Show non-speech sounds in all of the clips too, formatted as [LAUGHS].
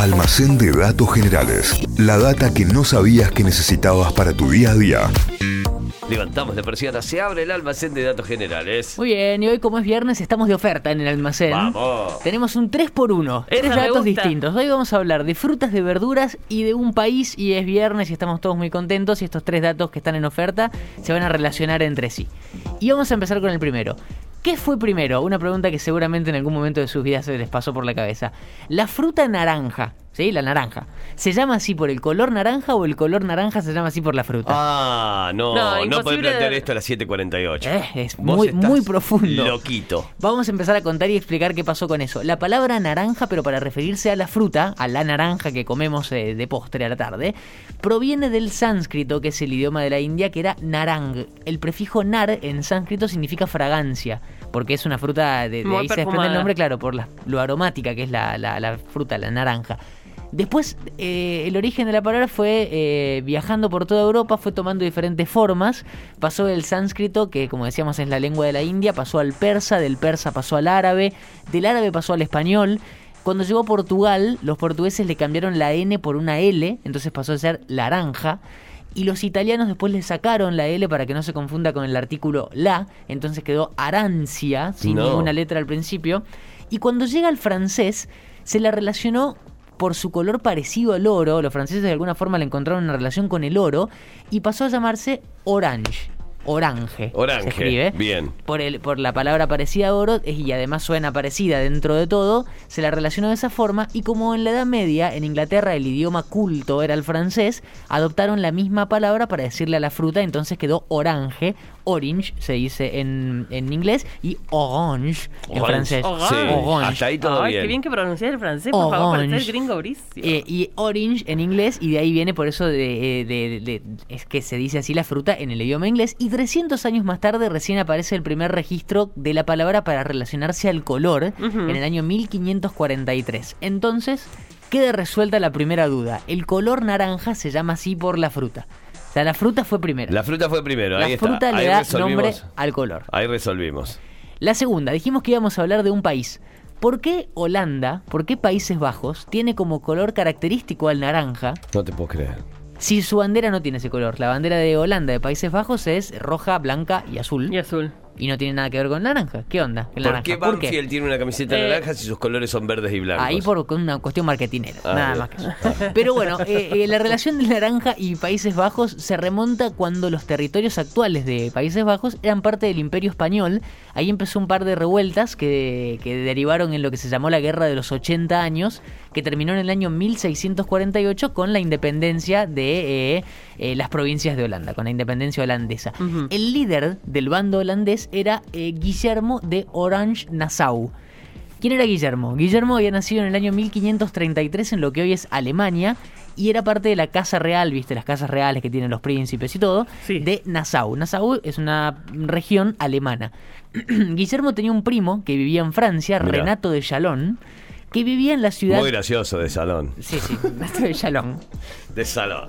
Almacén de datos generales. La data que no sabías que necesitabas para tu día a día. Levantamos la persiana, se abre el almacén de datos generales. Muy bien, y hoy como es viernes estamos de oferta en el almacén. Vamos. Tenemos un 3x1, tres datos gusta. distintos. Hoy vamos a hablar de frutas, de verduras y de un país y es viernes y estamos todos muy contentos y estos tres datos que están en oferta se van a relacionar entre sí. Y vamos a empezar con el primero. ¿Qué fue primero? Una pregunta que seguramente en algún momento de sus vidas se les pasó por la cabeza. La fruta naranja, ¿sí? La naranja. ¿Se llama así por el color naranja o el color naranja se llama así por la fruta? Ah, no, No, no, puede imposible plantear esto a las 7.48. Eh, es Vos muy, estás muy profundo. Loquito. Vamos a empezar a contar y explicar qué pasó con eso. La palabra naranja, pero para referirse a la fruta, a la naranja que comemos eh, de postre a la tarde, proviene del sánscrito, que es el idioma de la India, que era narang. El prefijo nar en sánscrito significa fragancia, porque es una fruta, de, de ahí se desprende el nombre, claro, por la- lo aromática que es la, la- la fruta, la naranja. Después, eh, el origen de la palabra fue eh, viajando por toda Europa, fue tomando diferentes formas. Pasó del sánscrito, que como decíamos es la lengua de la India, pasó al persa, del persa pasó al árabe, del árabe pasó al español. Cuando llegó a Portugal, los portugueses le cambiaron la N por una L, entonces pasó a ser laranja. Y los italianos después le sacaron la L para que no se confunda con el artículo la, entonces quedó arancia, sin No. ninguna letra al principio. Y cuando llega al francés, se la relacionó por su color parecido al oro. Los franceses de alguna forma le encontraron una relación con el oro y pasó a llamarse orange. Orange. Orange, Se escribe. bien. Por, el, por la palabra parecida a oro eh, y además suena parecida dentro de todo, se la relacionó de esa forma y como en la Edad Media en Inglaterra el idioma culto era el francés, adoptaron la misma palabra para decirle a la fruta, entonces quedó orange, orange se dice en, en inglés y orange en Orange. francés. Sí, Orange. hasta ahí todo Ay, bien. qué bien que pronunciar el francés, por favor, para Orange. ser gringo brísimo. Eh, y orange en inglés, y de ahí viene por eso de, de- de- es que se dice así la fruta en el idioma inglés. Y 300 años más tarde recién aparece el primer registro de la palabra para relacionarse al color en el año 1543. Entonces, queda resuelta la primera duda. El color naranja se llama así por la fruta. O sea, la fruta fue primero. La fruta fue primero, La ahí está. fruta le Ahí da resolvimos. nombre al color. Ahí resolvimos. La segunda, dijimos que íbamos a hablar de un país. ¿Por qué Holanda, por qué Países Bajos, tiene como color característico al naranja No te puedo creer. Si su bandera no tiene ese color? La bandera de Holanda de Países Bajos es roja, blanca y azul. Y azul. Y no tiene nada que ver con naranja. ¿Qué onda? El ¿Por naranja. qué ¿Por qué? Banfield tiene una camiseta Eh, naranja si sus colores son verdes y blancos? Ahí por con una cuestión marketinera, Ah, nada bien. más que eso. Pero bueno, eh, eh, la relación de Naranja y Países Bajos se remonta cuando los territorios actuales de Países Bajos eran parte del Imperio Español. Ahí empezó un par de revueltas que, que derivaron en lo que se llamó la Guerra de los 80 años, que terminó en el año 1648 con la independencia de eh, eh, las provincias de Holanda, con la independencia holandesa. El líder del bando holandés era eh, Guillermo de Orange-Nassau. ¿Quién era Guillermo? Guillermo había nacido en el año 1533 en lo que hoy es Alemania y era parte de la casa real, viste, las casas reales que tienen los príncipes y todo, Sí. de Nassau. Nassau es una región alemana. [CLEARS THROAT] Guillermo tenía un primo que vivía en Francia, Mirá. Renato de Chalon, que vivía en la ciudad... Muy gracioso de salón. Sí, sí, Renato de Chalon. De salón.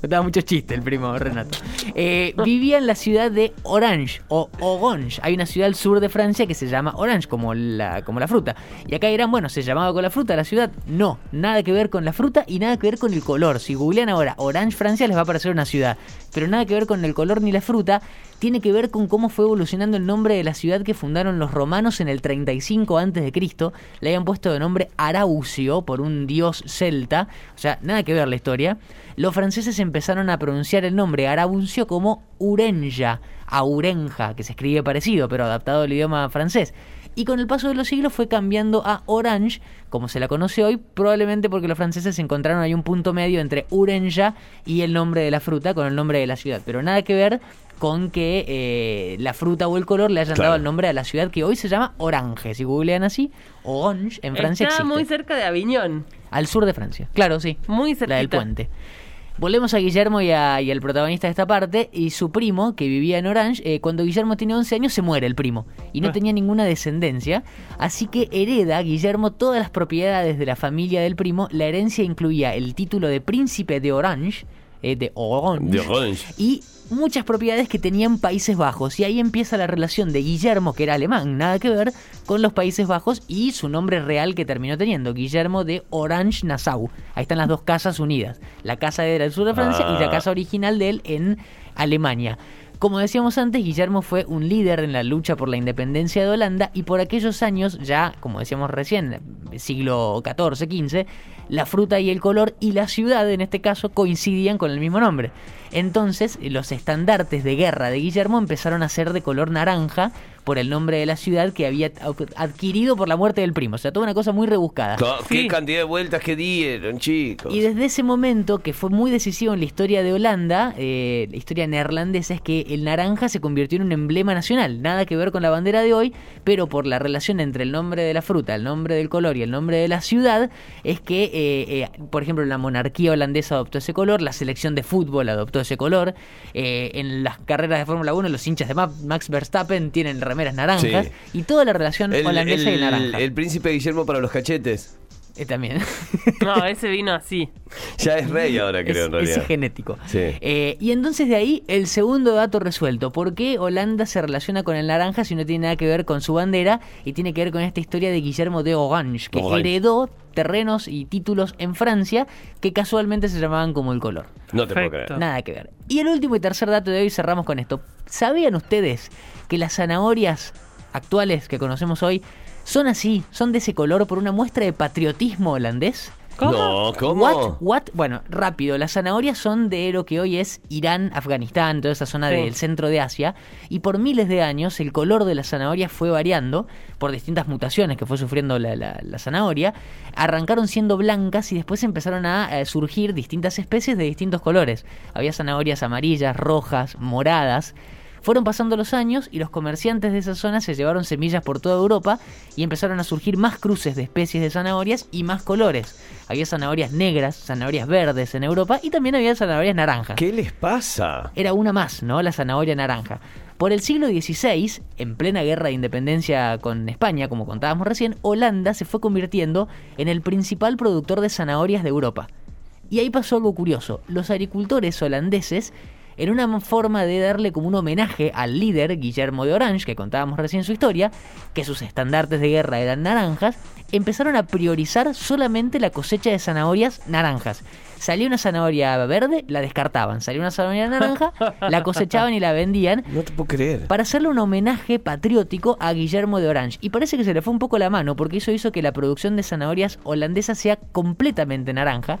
Contaba muchos chistes el primo Renato. Eh, vivía en la ciudad de Orange o Orange. Hay una ciudad al sur de Francia que se llama Orange, como la, como la fruta. Y acá dirán, bueno, ¿se llamaba con la fruta la ciudad? No, nada que ver con la fruta y nada que ver con el color. Si googlean ahora Orange Francia les va a aparecer una ciudad. Pero nada que ver con el color ni la fruta. Tiene que ver con cómo fue evolucionando el nombre de la ciudad que fundaron los romanos en el 35 a.C. Le habían puesto de nombre Araucio por un dios celta. O sea, nada que ver la historia. Los franceses empezaron a pronunciar el nombre Araucio como Urenja, Aurenja, que se escribe parecido, pero adaptado al idioma francés. Y con el paso de los siglos fue cambiando a Orange, como se la conoce hoy, probablemente porque los franceses encontraron ahí un punto medio entre Urenja y el nombre de la fruta con el nombre de la ciudad. Pero nada que ver con que eh, la fruta o el color le hayan Claro. dado el nombre a la ciudad que hoy se llama Orange. Si googlean así, Orange en Francia Está existe. muy cerca de Aviñón. Al sur de Francia. Claro, sí. Muy La del puente. Volvemos a Guillermo y, a- y al protagonista de esta parte y su primo, que vivía en Orange, eh, cuando Guillermo tiene 11 años se muere el primo y no Ah. tenía ninguna descendencia, así que hereda Guillermo todas las propiedades de la familia del primo, la herencia incluía el título de príncipe de Orange, eh, de Orange. De Orange. Y muchas propiedades que tenían Países Bajos. Y ahí empieza la relación de Guillermo, que era alemán, nada que ver, con los Países Bajos y su nombre real que terminó teniendo, Guillermo de Orange-Nassau. Ahí están las dos casas unidas. La casa de él del sur de Francia y la Ah. casa original de él en Alemania. Como decíamos antes, Guillermo fue un líder en la lucha por la independencia de Holanda y por aquellos años, ya como decíamos recién, siglo XIV, XV, la fruta y el color y la ciudad en este caso coincidían con el mismo nombre. Entonces los estandartes de guerra de Guillermo empezaron a ser de color naranja por el nombre de la ciudad que había adquirido por la muerte del primo. O sea, toda una cosa muy rebuscada. ¿Qué Sí. cantidad de vueltas que dieron, chicos? Y desde ese momento, que fue muy decisivo en la historia de Holanda, eh, la historia neerlandesa, es que el naranja se convirtió en un emblema nacional. Nada que ver con la bandera de hoy, pero por la relación entre el nombre de la fruta, el nombre del color y el nombre de la ciudad, es que, eh, eh, por ejemplo, la monarquía holandesa adoptó ese color, la selección de fútbol adoptó ese color, eh, en las carreras de Fórmula 1 los hinchas de Ma- Max Verstappen tienen remeras naranjas, Sí. y toda la relación el, holandesa y naranja. el príncipe Guillermo para los cachetes. Eh, también. [LAUGHS] No, ese vino así. Ya es rey ahora, creo, es, en realidad. es genético. Sí. Eh, y entonces de ahí el segundo dato resuelto. ¿Por qué Holanda se relaciona con el naranja si no tiene nada que ver con su bandera y tiene que ver con esta historia de Guillermo de Orange, que Orange. heredó terrenos y títulos en Francia que casualmente se llamaban como el color? No te puedo creer. Nada que ver. Y el último y tercer dato de hoy cerramos con esto. ¿Sabían ustedes que las zanahorias actuales que conocemos hoy son así, son de ese color por una muestra de patriotismo holandés? No, ¿cómo? What? What? Bueno, rápido. Las zanahorias son de lo que hoy es Irán, Afganistán, toda esa zona Sí. del centro de Asia. Y por miles de años el color de la zanahoria fue variando por distintas mutaciones que fue sufriendo la, la- la zanahoria. Arrancaron siendo blancas y después empezaron a eh, surgir distintas especies de distintos colores. Había zanahorias amarillas, rojas, moradas. Fueron pasando los años y los comerciantes de esa zona se llevaron semillas por toda Europa y empezaron a surgir más cruces de especies de zanahorias y más colores. Había zanahorias negras, zanahorias verdes en Europa y también había zanahorias naranjas. ¿Qué les pasa? Era una más, ¿no? La zanahoria naranja. Por el siglo XVI, en plena guerra de independencia con España, como contábamos recién, Holanda se fue convirtiendo en el principal productor de zanahorias de Europa. Y ahí pasó algo curioso. Los agricultores holandeses, en una forma de darle como un homenaje al líder Guillermo de Orange, que contábamos recién su historia, que sus estandartes de guerra eran naranjas, empezaron a priorizar solamente la cosecha de zanahorias naranjas. Salía una zanahoria verde, la descartaban. Salía una zanahoria naranja, [LAUGHS] la cosechaban y la vendían No te puedo creer. para hacerle un homenaje patriótico a Guillermo de Orange. Y parece que se le fue un poco la mano, porque eso hizo que la producción de zanahorias holandesas sea completamente naranja.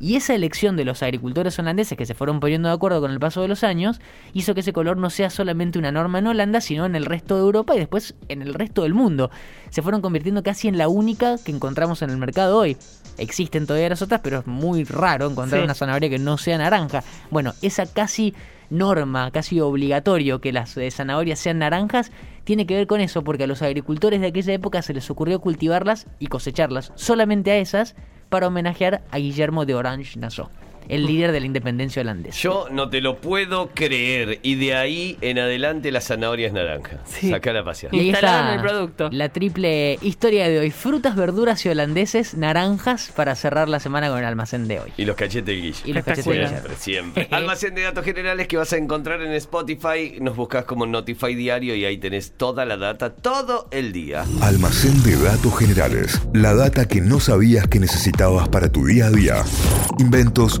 Y esa elección de los agricultores holandeses que se fueron poniendo de acuerdo con el paso de los años hizo que ese color no sea solamente una norma en Holanda, sino en el resto de Europa y después en el resto del mundo. Se fueron convirtiendo casi en la única que encontramos en el mercado hoy. Existen todavía las otras, pero es muy raro encontrar Sí. una zanahoria que no sea naranja. Bueno, esa casi norma, casi obligatorio que las eh, zanahorias sean naranjas, tiene que ver con eso, porque a los agricultores de aquella época se les ocurrió cultivarlas y cosecharlas solamente a esas para homenajear a Guillermo de Orange Nassau, el líder de la independencia holandesa. Yo no te lo puedo creer. Y de ahí en adelante la zanahoria es naranja. Sí. Sacala a pasear. Y está el producto. La triple historia de hoy. Frutas, verduras y holandeses, naranjas para cerrar la semana con el almacén de hoy. Y los cachetes de Guille. Y los cachetes de Siempre, siempre. [LAUGHS] Almacén de datos generales que vas a encontrar en Spotify. Nos buscas como Notify Diario y ahí tenés toda la data todo el día. Almacén de datos generales. La data que no sabías que necesitabas para tu día a día. Inventos,